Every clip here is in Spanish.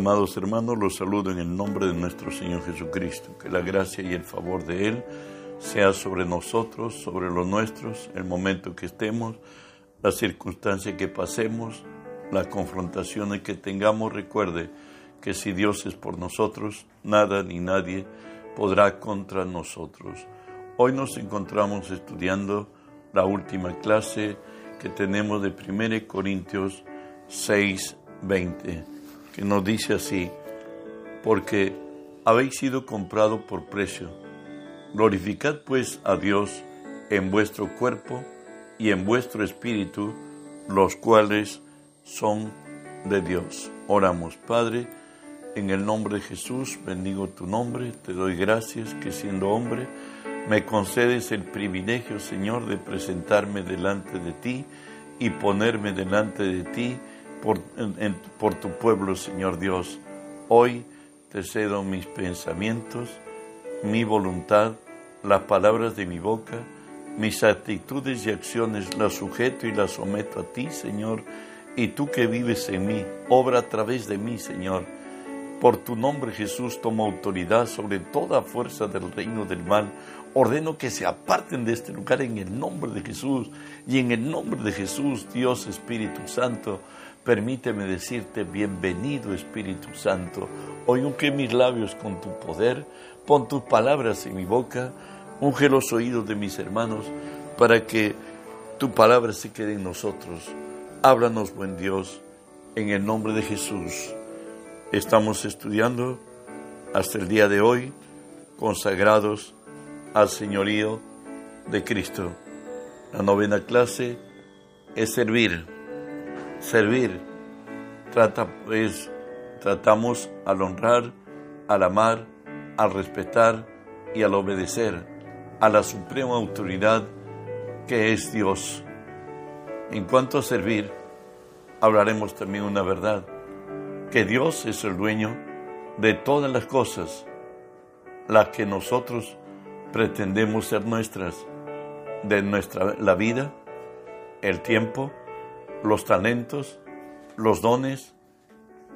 Amados hermanos, los saludo en el nombre de nuestro Señor Jesucristo. Que la gracia y el favor de Él sea sobre nosotros, sobre los nuestros, el momento que estemos, la circunstancia que pasemos, las confrontaciones que tengamos. Recuerde que si Dios es por nosotros, nada ni nadie podrá contra nosotros. Hoy nos encontramos estudiando la última clase que tenemos de 1 Corintios 6, 20 nos dice así, porque habéis sido comprado por precio. Glorificad pues a Dios en vuestro cuerpo y en vuestro espíritu, los cuales son de Dios. Oramos, Padre, en el nombre de Jesús, bendigo tu nombre, te doy gracias que siendo hombre me concedes el privilegio, Señor, de presentarme delante de ti y ponerme delante de ti por, tu pueblo, Señor Dios. Hoy te cedo mis pensamientos, mi voluntad, las palabras de mi boca, mis actitudes y acciones las sujeto y las someto a ti, Señor, y tú que vives en mí, obra a través de mí, Señor. Por tu nombre, Jesús, tomo autoridad sobre toda fuerza del reino del mal. Ordeno que se aparten de este lugar en el nombre de Jesús. Y en el nombre de Jesús, Dios Espíritu Santo, Permíteme decirte, bienvenido Espíritu Santo. Hoy unge mis labios con tu poder, pon tus palabras en mi boca, unge los oídos de mis hermanos, para que tu palabra se quede en nosotros. Háblanos, buen Dios, en el nombre de Jesús. Estamos estudiando hasta el día de hoy, consagrados al señorío de Cristo. La novena clase es servir servir. Trata, tratamos al honrar, al amar, al respetar y al obedecer a la suprema autoridad que es Dios. En cuanto a servir, hablaremos también una verdad, que Dios es el dueño de todas las cosas, las que nosotros pretendemos ser nuestras, de nuestra la vida, el tiempo, los talentos, los dones,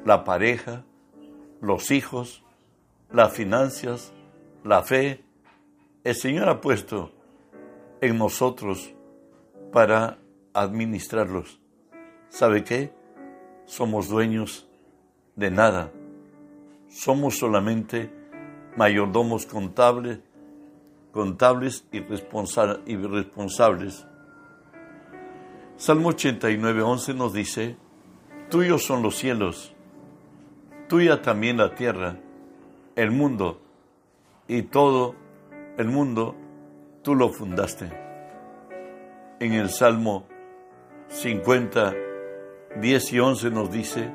la pareja, los hijos, las finanzas, la fe. El Señor ha puesto en nosotros para administrarlos. ¿Sabe qué? Somos dueños de nada. Somos solamente mayordomos contables, contables y, responsables Salmo 89, 11 nos dice, tuyos son los cielos, tuya también la tierra, el mundo y todo el mundo, tú lo fundaste. En el Salmo 50, 10 y 11 nos dice,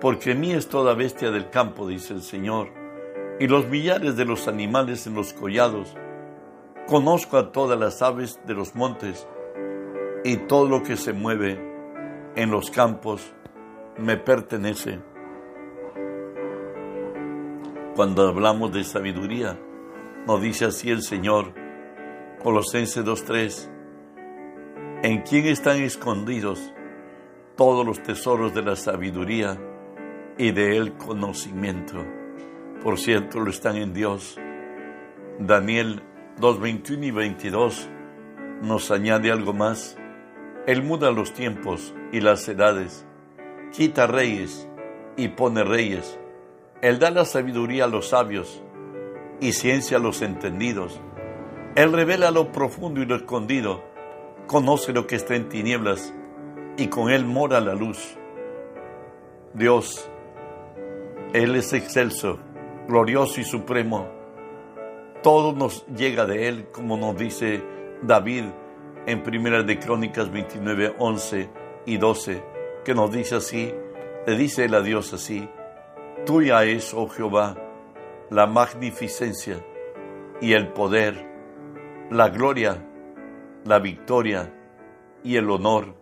porque mí es toda bestia del campo, dice el Señor, y los millares de los animales en los collados. Conozco a todas las aves de los montes, y todo lo que se mueve en los campos me pertenece. Cuando hablamos de sabiduría, nos dice así el Señor, Colosenses 2.3, en quién están escondidos todos los tesoros de la sabiduría y del conocimiento. Por cierto, lo están en Dios. Daniel 2.21 y 22 nos añade algo más él muda los tiempos y las edades, quita reyes y pone reyes. Él da la sabiduría a los sabios y ciencia a los entendidos. Él revela lo profundo y lo escondido, conoce lo que está en tinieblas y con Él mora la luz. Dios, Él es excelso, glorioso y supremo. Todo nos llega de Él, como nos dice David en Primera de Crónicas 29, 11 y 12, que nos dice así, le dice el Dios así, tuya es, oh Jehová, la magnificencia y el poder, la gloria, la victoria y el honor,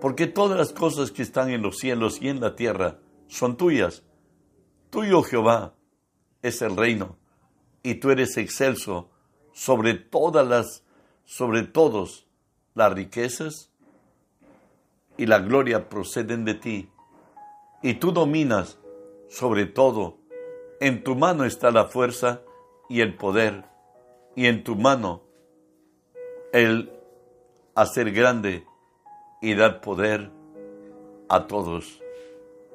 porque todas las cosas que están en los cielos y en la tierra son tuyas. Tuyo, Jehová, es el reino, y tú eres excelso sobre todas las, sobre todos las riquezas y la gloria proceden de ti, y tú dominas sobre todo. En tu mano está la fuerza y el poder, y en tu mano el hacer grande y dar poder a todos.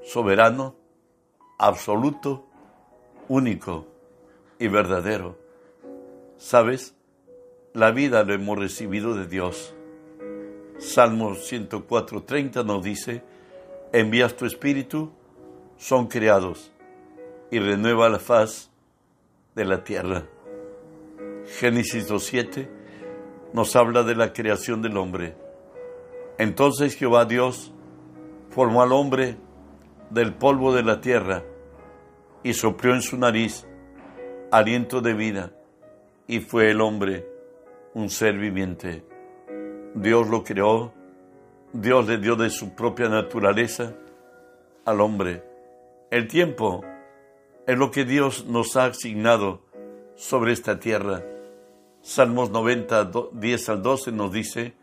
Soberano, absoluto, único y verdadero. ¿Sabes? La vida lo hemos recibido de Dios. Salmo 104.30 nos dice, envías tu espíritu, son creados y renueva la faz de la tierra. Génesis 2.7 nos habla de la creación del hombre. Entonces Jehová Dios formó al hombre del polvo de la tierra y sopló en su nariz aliento de vida y fue el hombre un ser viviente. Dios lo creó, Dios le dio de su propia naturaleza al hombre. El tiempo es lo que Dios nos ha asignado sobre esta tierra. Salmos 90, 10 al 12 nos dice,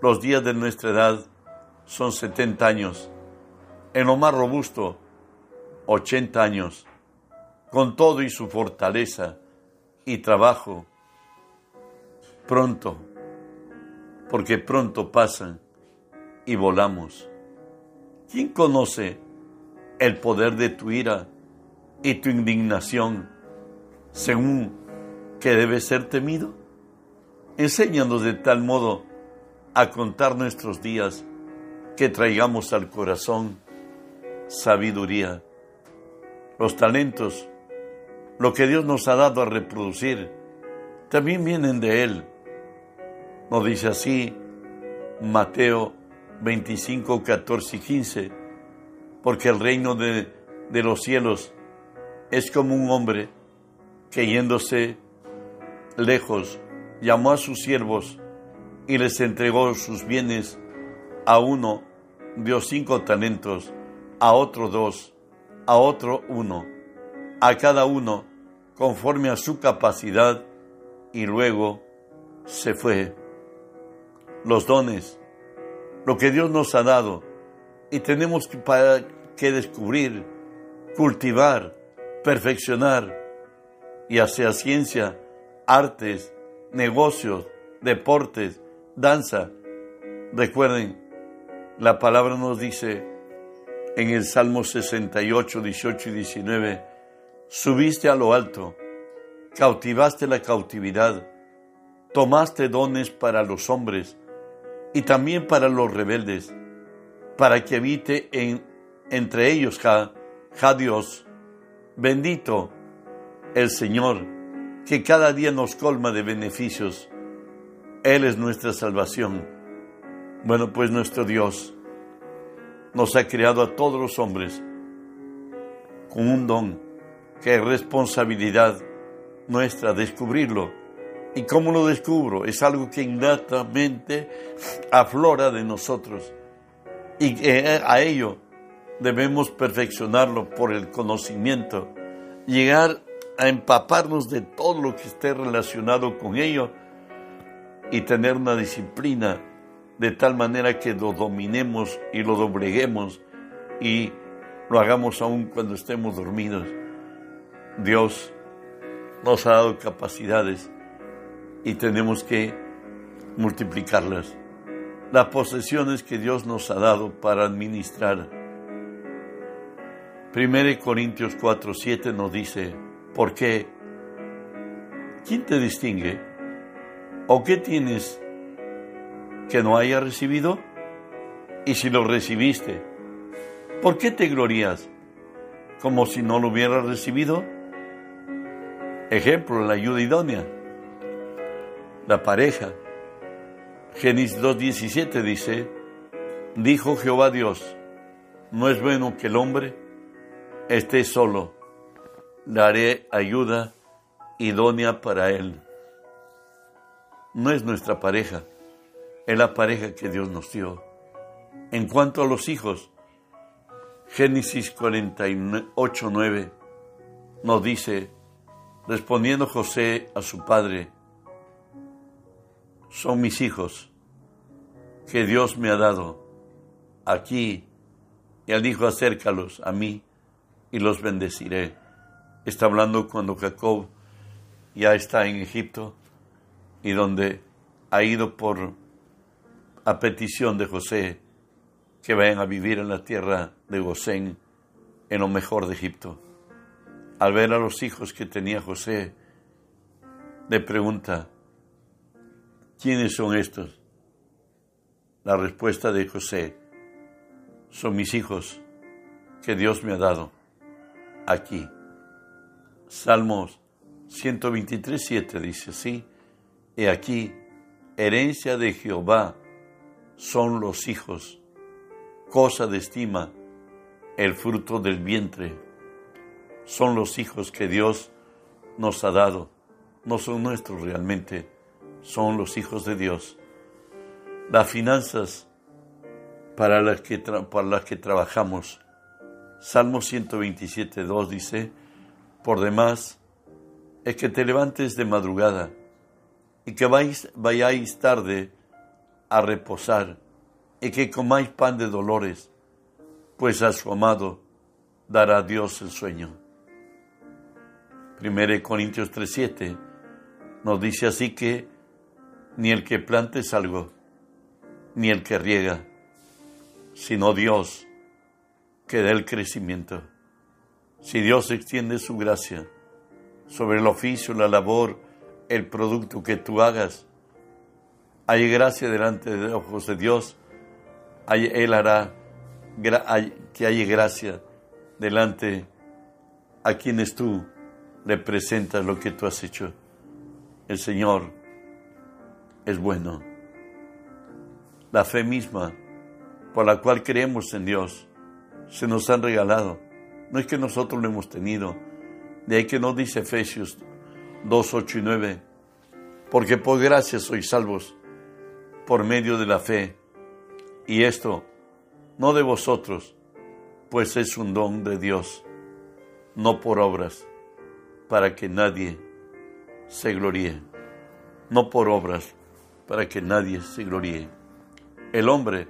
los días de nuestra edad son 70 años, en lo más robusto, 80 años, con todo y su fortaleza y trabajo, pronto, porque pronto pasan y volamos. ¿Quién conoce el poder de tu ira y tu indignación según que debe ser temido? Enséñanos de tal modo a contar nuestros días que traigamos al corazón sabiduría. Los talentos, lo que Dios nos ha dado a reproducir, también vienen de Él. Nos dice así Mateo 25, 14 y 15, porque el reino de, de los cielos es como un hombre que yéndose lejos llamó a sus siervos y les entregó sus bienes. A uno dio cinco talentos, a otro dos, a otro uno, a cada uno conforme a su capacidad y luego se fue. Los dones, lo que Dios nos ha dado y tenemos que, que descubrir, cultivar, perfeccionar, ya sea ciencia, artes, negocios, deportes, danza. Recuerden, la palabra nos dice en el Salmo 68, 18 y 19, subiste a lo alto, cautivaste la cautividad, tomaste dones para los hombres y también para los rebeldes, para que habite en, entre ellos ja, ja Dios. Bendito el Señor, que cada día nos colma de beneficios él es nuestra salvación. Bueno, pues nuestro Dios nos ha creado a todos los hombres con un don que es responsabilidad nuestra descubrirlo. ¿Y cómo lo descubro? Es algo que innatamente aflora de nosotros. Y a ello debemos perfeccionarlo por el conocimiento, llegar a empaparnos de todo lo que esté relacionado con ello y tener una disciplina de tal manera que lo dominemos y lo dobleguemos y lo hagamos aún cuando estemos dormidos. Dios nos ha dado capacidades y tenemos que multiplicarlas. Las posesiones que Dios nos ha dado para administrar. 1 Corintios 4, 7 nos dice, ¿por qué? ¿Quién te distingue? ¿O qué tienes que no haya recibido? Y si lo recibiste, ¿por qué te glorías como si no lo hubieras recibido? Ejemplo, la ayuda idónea. La pareja. Génesis 2.17 dice, dijo Jehová Dios, no es bueno que el hombre esté solo, daré ayuda idónea para él no es nuestra pareja, es la pareja que Dios nos dio. En cuanto a los hijos, Génesis 48, 9 nos dice, respondiendo José a su padre, son mis hijos que Dios me ha dado aquí. Él dijo, acércalos a mí y los bendeciré. Está hablando cuando Jacob ya está en Egipto y donde ha ido por a petición de José que vayan a vivir en la tierra de Gosén, en lo mejor de Egipto. Al ver a los hijos que tenía José, le pregunta, ¿quiénes son estos? La respuesta de José, son mis hijos que Dios me ha dado aquí. Salmos 123, 7 dice así, He aquí, herencia de Jehová son los hijos, cosa de estima, el fruto del vientre. Son los hijos que Dios nos ha dado, no son nuestros realmente, son los hijos de Dios. Las finanzas para las que, para las que trabajamos. Salmo 127, 2 dice, por demás, es que te levantes de madrugada y que vais, vayáis tarde a reposar y que comáis pan de dolores, pues a su amado dará Dios el sueño. 1 Corintios 3:7 nos dice así que ni el que plante es algo, ni el que riega, sino Dios que da el crecimiento. Si Dios extiende su gracia sobre el oficio, la labor, el producto que tú hagas, hay gracia delante de los ojos de Dios, Él hará que haya gracia delante a quienes tú le presentas lo que tú has hecho. El Señor es bueno. La fe misma por la cual creemos en Dios se nos han regalado. No es que nosotros lo hemos tenido. De ahí que nos dice Efesios 2, 8 y 9. Porque por gracia sois salvos por medio de la fe. Y esto no de vosotros, pues es un don de Dios, no por obras, para que nadie se gloríe. No por obras, para que nadie se gloríe. El hombre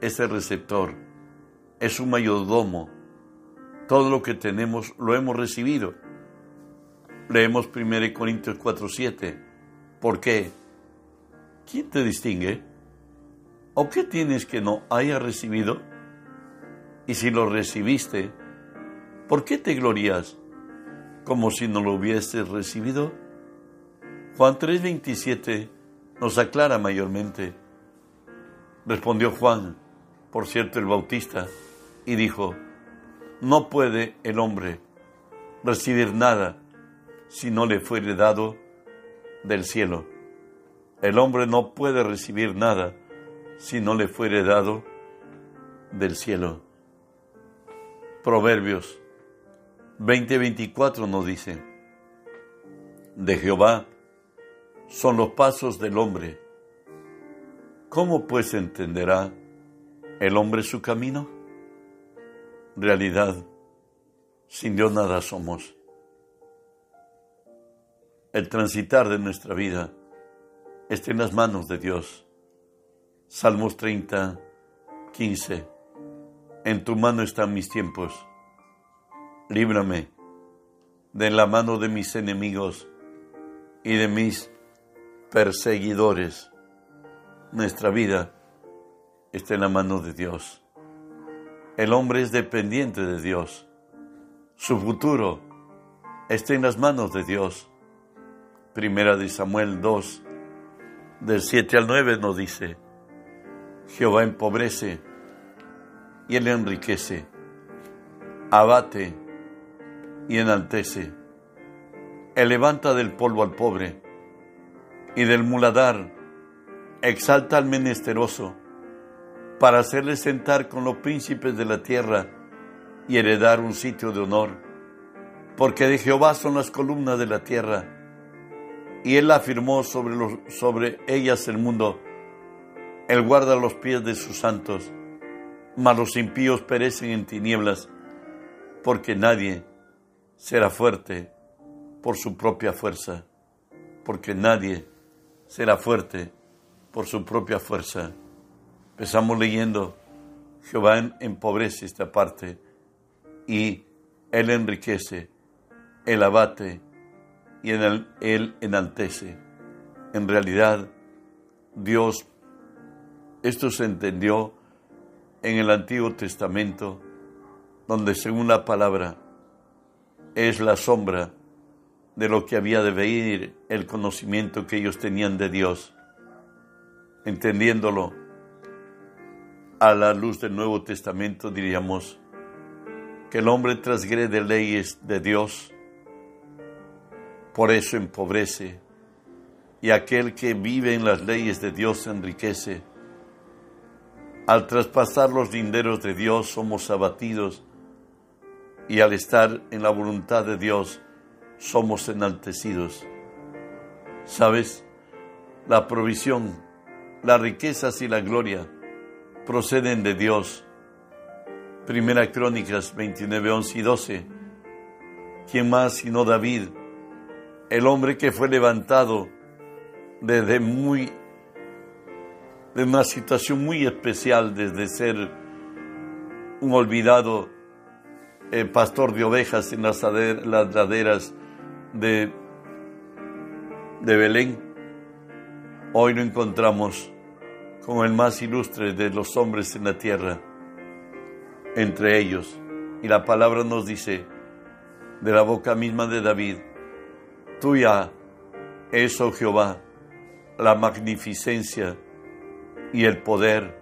es el receptor, es un mayordomo. Todo lo que tenemos lo hemos recibido. Leemos 1 Corintios 4:7. ¿Por qué? ¿Quién te distingue? ¿O qué tienes que no haya recibido? Y si lo recibiste, ¿por qué te glorías como si no lo hubieses recibido? Juan 3:27 nos aclara mayormente. Respondió Juan, por cierto el Bautista, y dijo, no puede el hombre recibir nada si no le fuere dado del cielo. El hombre no puede recibir nada si no le fuere dado del cielo. Proverbios 20:24 nos dice, de Jehová son los pasos del hombre. ¿Cómo pues entenderá el hombre su camino? Realidad, sin Dios nada somos. El transitar de nuestra vida está en las manos de Dios. Salmos 30, 15. En tu mano están mis tiempos. Líbrame de la mano de mis enemigos y de mis perseguidores. Nuestra vida está en la mano de Dios. El hombre es dependiente de Dios. Su futuro está en las manos de Dios. Primera de Samuel 2, del 7 al 9 nos dice, Jehová empobrece y él enriquece, abate y enaltece. Él levanta del polvo al pobre y del muladar exalta al menesteroso para hacerle sentar con los príncipes de la tierra y heredar un sitio de honor. Porque de Jehová son las columnas de la tierra, y él afirmó sobre, los, sobre ellas el mundo. Él guarda los pies de sus santos, mas los impíos perecen en tinieblas, porque nadie será fuerte por su propia fuerza, porque nadie será fuerte por su propia fuerza. Empezamos leyendo, Jehová empobrece esta parte y Él enriquece, Él abate y él enaltece. En realidad, Dios, esto se entendió en el Antiguo Testamento, donde según la palabra es la sombra de lo que había de venir el conocimiento que ellos tenían de Dios, entendiéndolo a la luz del Nuevo Testamento, diríamos que el hombre transgrede leyes de Dios, por eso empobrece, y aquel que vive en las leyes de Dios se enriquece. Al traspasar los linderos de Dios somos abatidos, y al estar en la voluntad de Dios somos enaltecidos. ¿Sabes? La provisión, las riquezas y la gloria proceden de Dios. Primera Crónicas 29, 11 y 12. ¿Quién más sino David, el hombre que fue levantado desde muy, de una situación muy especial, desde ser un olvidado eh, pastor de ovejas en las, las laderas de, de Belén, hoy lo encontramos como el más ilustre de los hombres en la tierra, entre ellos. Y la palabra nos dice, de la boca misma de David, tuya es, oh Jehová, la magnificencia y el poder,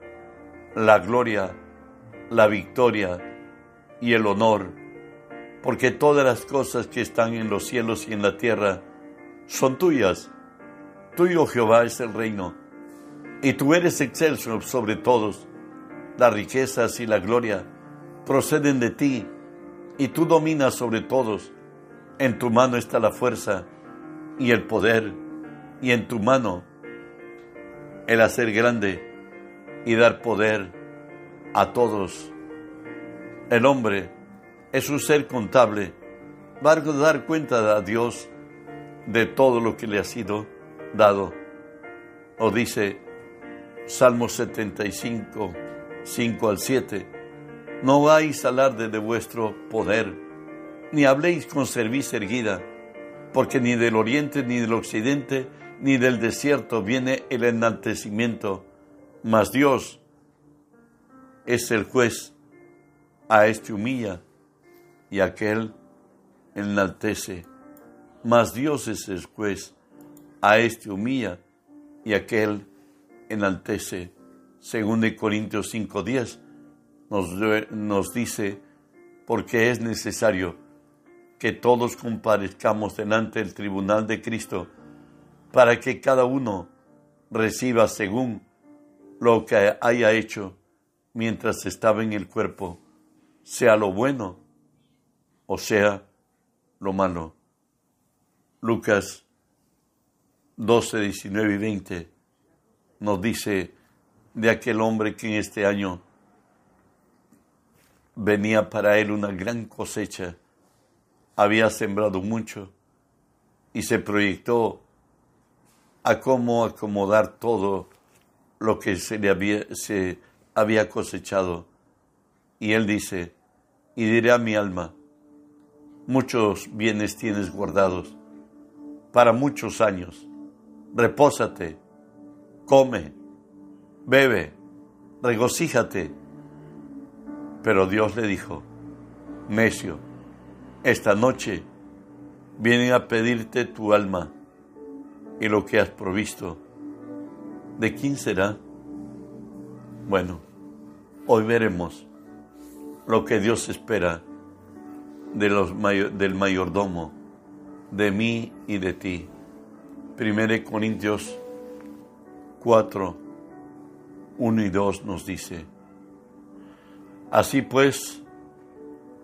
la gloria, la victoria y el honor, porque todas las cosas que están en los cielos y en la tierra son tuyas. Tuyo, Jehová, es el reino y tú eres excelso sobre todos. Las riquezas y la gloria proceden de ti, y tú dominas sobre todos. En tu mano está la fuerza y el poder, y en tu mano el hacer grande y dar poder a todos. El hombre es un ser contable, va a dar cuenta a Dios de todo lo que le ha sido dado. O dice Salmo 75, 5 al 7. No vais alarde de vuestro poder, ni habléis con cerviz erguida, porque ni del oriente, ni del occidente, ni del desierto viene el enaltecimiento, mas Dios es el juez, a este humilla y aquel enaltece. Mas Dios es el a este humilla y aquel enaltece. Según de Corintios 5:10 nos, nos dice, porque es necesario que todos comparezcamos delante del tribunal de Cristo para que cada uno reciba según lo que haya hecho mientras estaba en el cuerpo, sea lo bueno o sea lo malo. Lucas 12, 19 y 20 nos dice de aquel hombre que en este año venía para él una gran cosecha, había sembrado mucho y se proyectó a cómo acomodar todo lo que se le había, se había cosechado. Y él dice, y diré a mi alma, muchos bienes tienes guardados para muchos años, repósate come, bebe, regocíjate. Pero Dios le dijo, necio, esta noche vienen a pedirte tu alma y lo que has provisto. ¿De quién será? Bueno, hoy veremos lo que Dios espera de los del mayordomo, de mí y de ti. 1 Corintios 4, 1 y 2 nos dice, Así pues,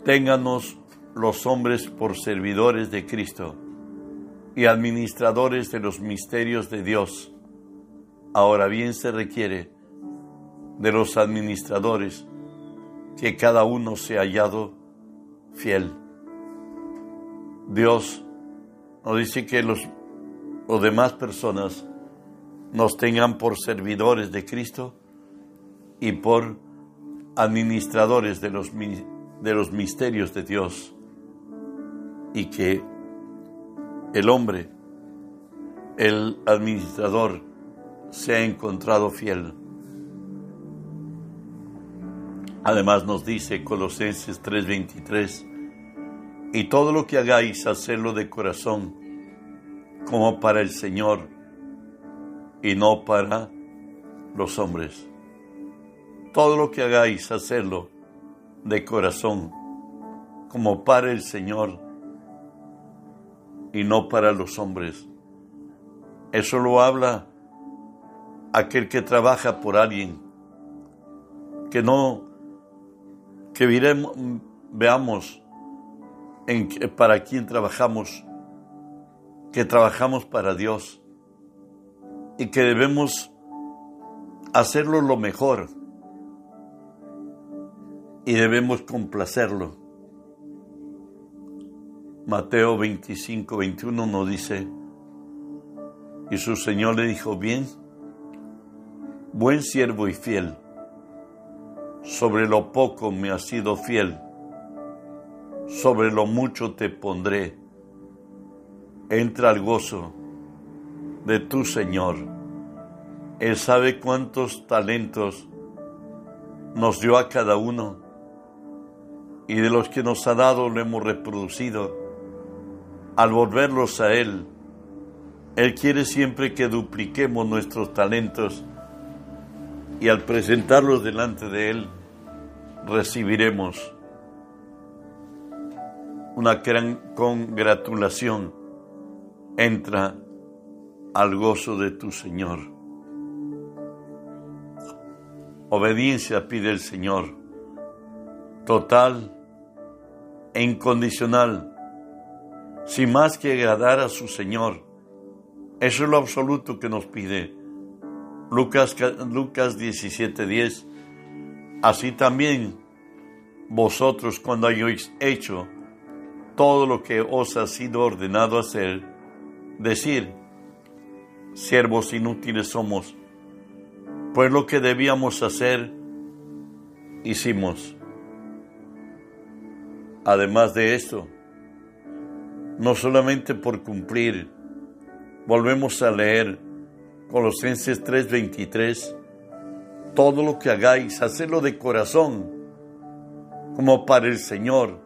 ténganos los hombres por servidores de Cristo y administradores de los misterios de Dios. Ahora bien se requiere de los administradores que cada uno sea hallado fiel. Dios nos dice que los, los demás personas nos tengan por servidores de Cristo y por administradores de los, de los misterios de Dios. y que el hombre, el administrador, se ha encontrado fiel. Además nos dice Colosenses 3:23, y todo lo que hagáis, hacedlo de corazón, como para el Señor y no para los hombres. Todo lo que hagáis, hacedlo de corazón, como para el Señor y no para los hombres. Eso lo habla aquel que trabaja por alguien, que no, que veamos en, para quién trabajamos, que trabajamos para Dios y que debemos hacerlo lo mejor y debemos complacerlo. Mateo 25, 21 nos dice, y su Señor le dijo, bien, buen siervo y fiel, sobre lo poco me has sido fiel, sobre lo mucho te pondré, entra al gozo de tu Señor. Él sabe cuántos talentos nos dio a cada uno y de los que nos ha dado lo hemos reproducido. Al volverlos a Él, Él quiere siempre que dupliquemos nuestros talentos y al presentarlos delante de Él, recibiremos una gran congratulación. Entra al gozo de tu Señor. Obediencia pide el Señor, total e incondicional, sin más que agradar a su Señor. Eso es lo absoluto que nos pide. Lucas, Lucas 17:10. Así también vosotros cuando hayáis hecho todo lo que os ha sido ordenado hacer, decir, siervos inútiles somos, pues lo que debíamos hacer, hicimos. Además de esto, no solamente por cumplir, volvemos a leer Colosenses 3:23, todo lo que hagáis, hacedlo de corazón, como para el Señor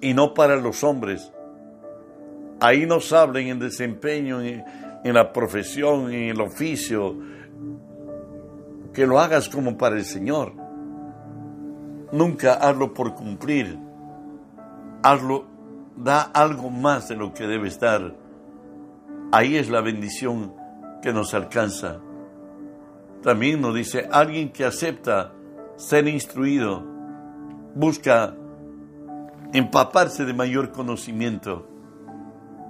y no para los hombres. Ahí nos hablen en desempeño, en, en la profesión, en el oficio, que lo hagas como para el Señor. Nunca hazlo por cumplir hazlo, da algo más de lo que debe estar. Ahí es la bendición que nos alcanza. También nos dice, alguien que acepta ser instruido, busca empaparse de mayor conocimiento.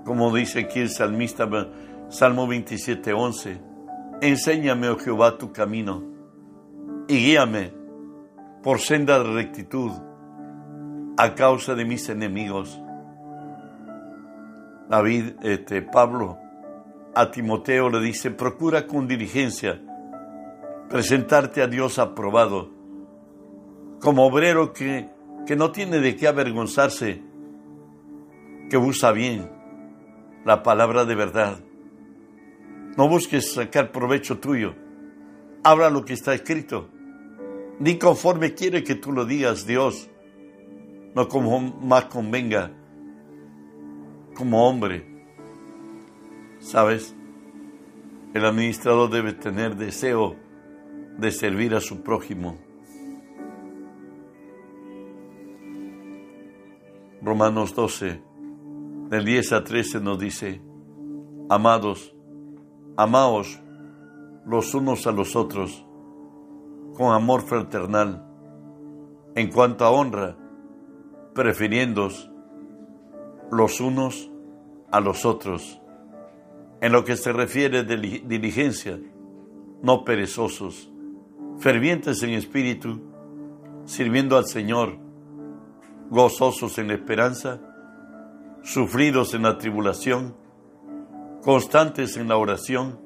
Como dice aquí el salmista, Salmo 27, 11, enséñame, oh Jehová, tu camino y guíame por senda de rectitud a causa de mis enemigos. David, este, Pablo, a Timoteo le dice, procura con diligencia presentarte a Dios aprobado, como obrero que, que no tiene de qué avergonzarse, que usa bien la palabra de verdad. No busques sacar provecho tuyo, habla lo que está escrito, ni conforme quiere que tú lo digas, Dios no como más convenga como hombre. ¿Sabes? El administrador debe tener deseo de servir a su prójimo. Romanos 12, del 10 a 13 nos dice, amados, amaos los unos a los otros con amor fraternal. En cuanto a honra, prefiriendo los unos a los otros. En lo que se refiere de diligencia, no perezosos, fervientes en espíritu, sirviendo al Señor, gozosos en la esperanza, sufridos en la tribulación, constantes en la oración,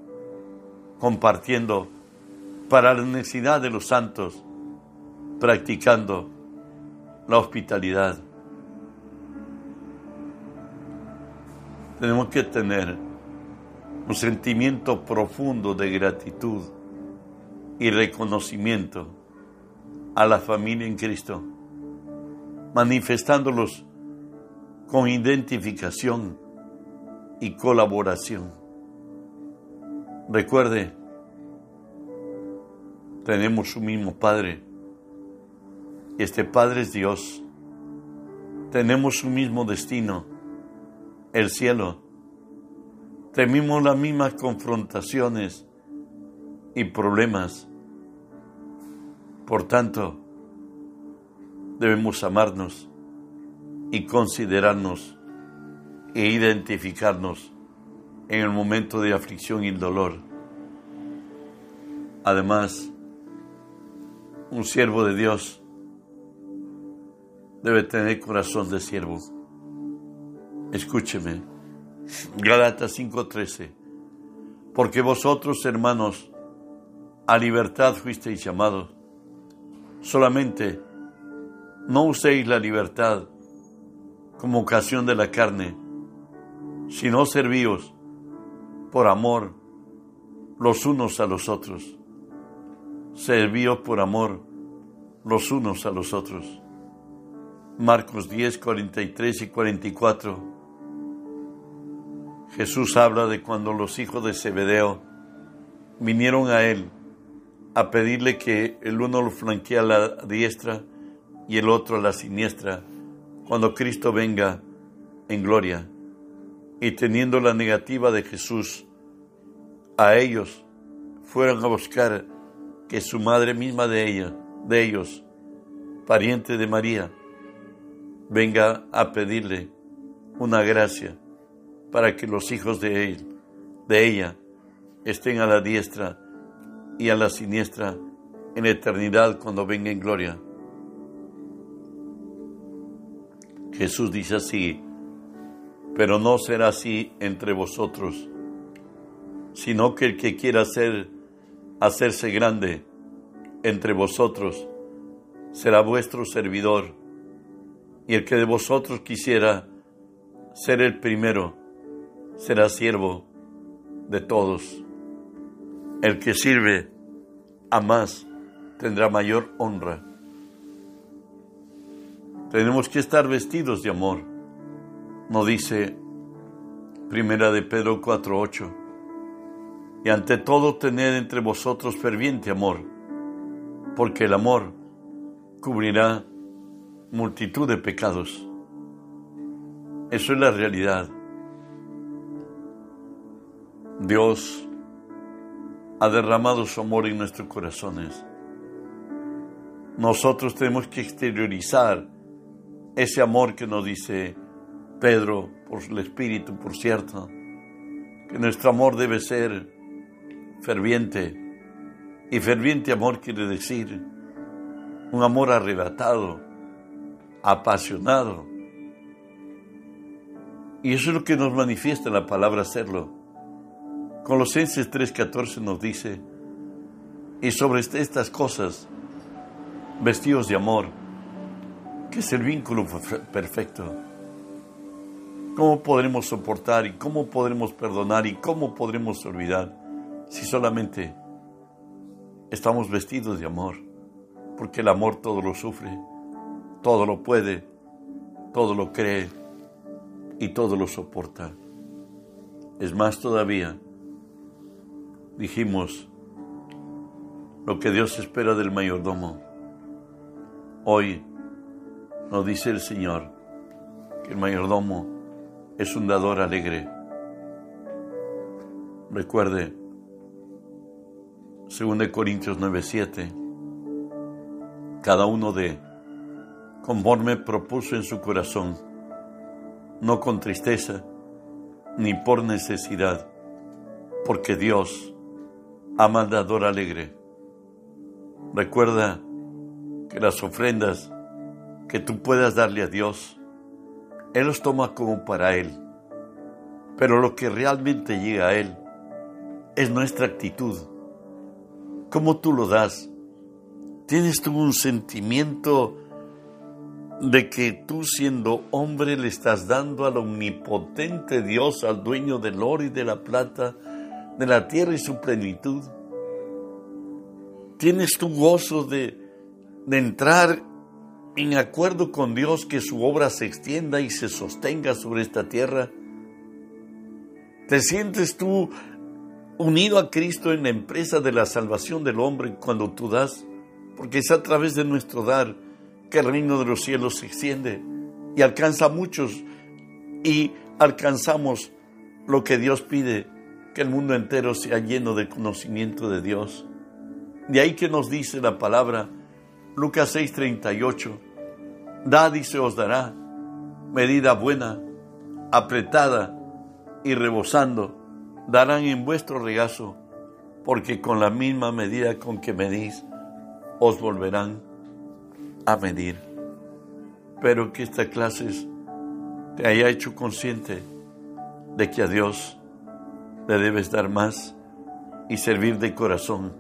compartiendo para la necesidad de los santos, practicando la hospitalidad. tenemos que tener un sentimiento profundo de gratitud y reconocimiento a la familia en Cristo, manifestándolos con identificación y colaboración. Recuerde, tenemos un mismo Padre. Y este Padre es Dios. Tenemos un mismo destino, el cielo. Tenemos las mismas confrontaciones y problemas. Por tanto, debemos amarnos y considerarnos e identificarnos en el momento de aflicción y dolor. Además, un siervo de Dios debe tener corazón de siervo. Escúcheme. Galatas 5:13. Porque vosotros, hermanos, a libertad fuisteis llamados. Solamente no uséis la libertad como ocasión de la carne, sino servíos por amor los unos a los otros servíos por amor los unos a los otros. Marcos 10, 43 y 44. Jesús habla de cuando los hijos de Zebedeo vinieron a él a pedirle que el uno lo flanquee a la diestra y el otro a la siniestra cuando Cristo venga en gloria. Y teniendo la negativa de Jesús, a ellos fueron a buscar que su madre misma de ella, de ellos, pariente de María, venga a pedirle una gracia para que los hijos de él, de ella, estén a la diestra y a la siniestra en eternidad cuando venga en gloria. Jesús dice así, pero no será así entre vosotros, sino que el que quiera ser hacerse grande entre vosotros, será vuestro servidor, y el que de vosotros quisiera ser el primero, será siervo de todos. El que sirve a más tendrá mayor honra. Tenemos que estar vestidos de amor. No dice Primera de Pedro 4:8 y ante todo tened entre vosotros ferviente amor, porque el amor cubrirá multitud de pecados. Eso es la realidad. Dios ha derramado su amor en nuestros corazones. Nosotros tenemos que exteriorizar ese amor que nos dice Pedro por el Espíritu, por cierto, que nuestro amor debe ser ferviente. Y ferviente amor quiere decir un amor arrebatado, apasionado. Y eso es lo que nos manifiesta la palabra hacerlo. Colosenses 3:14 nos dice, y sobre estas cosas, vestidos de amor, que es el vínculo perfecto. ¿Cómo podremos soportar y cómo podremos perdonar y cómo podremos olvidar? si solamente estamos vestidos de amor, porque el amor todo lo sufre, todo lo puede, todo lo cree y todo lo soporta. Es más todavía, dijimos lo que Dios espera del mayordomo. Hoy nos dice el Señor que el mayordomo es un dador alegre. Recuerde, 2 Corintios 9:7, cada uno de conforme propuso en su corazón, no con tristeza ni por necesidad, porque Dios ama al dador alegre. Recuerda que las ofrendas que tú puedas darle a Dios, Él los toma como para Él, pero lo que realmente llega a Él es nuestra actitud ¿Cómo tú lo das? ¿Tienes tú un sentimiento de que tú siendo hombre le estás dando al omnipotente Dios, al dueño del oro y de la plata, de la tierra y su plenitud. Tienes tu gozo de, de entrar en acuerdo con Dios que su obra se extienda y se sostenga sobre esta tierra. ¿Te sientes tú unido a Cristo en la empresa de la salvación del hombre cuando tú das? Porque es a través de nuestro dar que el reino de los cielos se extiende y alcanza a muchos y alcanzamos lo que Dios pide, que el mundo entero sea lleno de conocimiento de Dios. De ahí que nos dice la palabra, Lucas 6:38, dad y se os dará, medida buena, apretada y rebosando, darán en vuestro regazo, porque con la misma medida con que medís, os volverán a medir. Pero que esta clase te haya hecho consciente de que a Dios le debes dar más y servir de corazón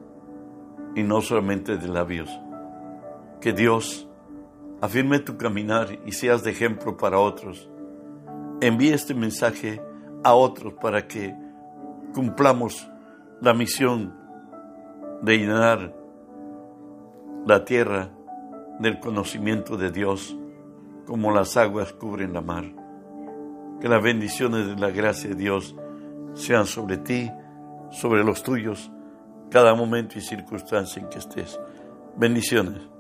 y no solamente de labios. Que Dios afirme tu caminar y seas de ejemplo para otros. Envíe este mensaje a otros para que cumplamos la misión de llenar la tierra del conocimiento de Dios como las aguas cubren la mar. Que las bendiciones de la gracia de Dios sean sobre ti, sobre los tuyos, cada momento y circunstancia en que estés. Bendiciones.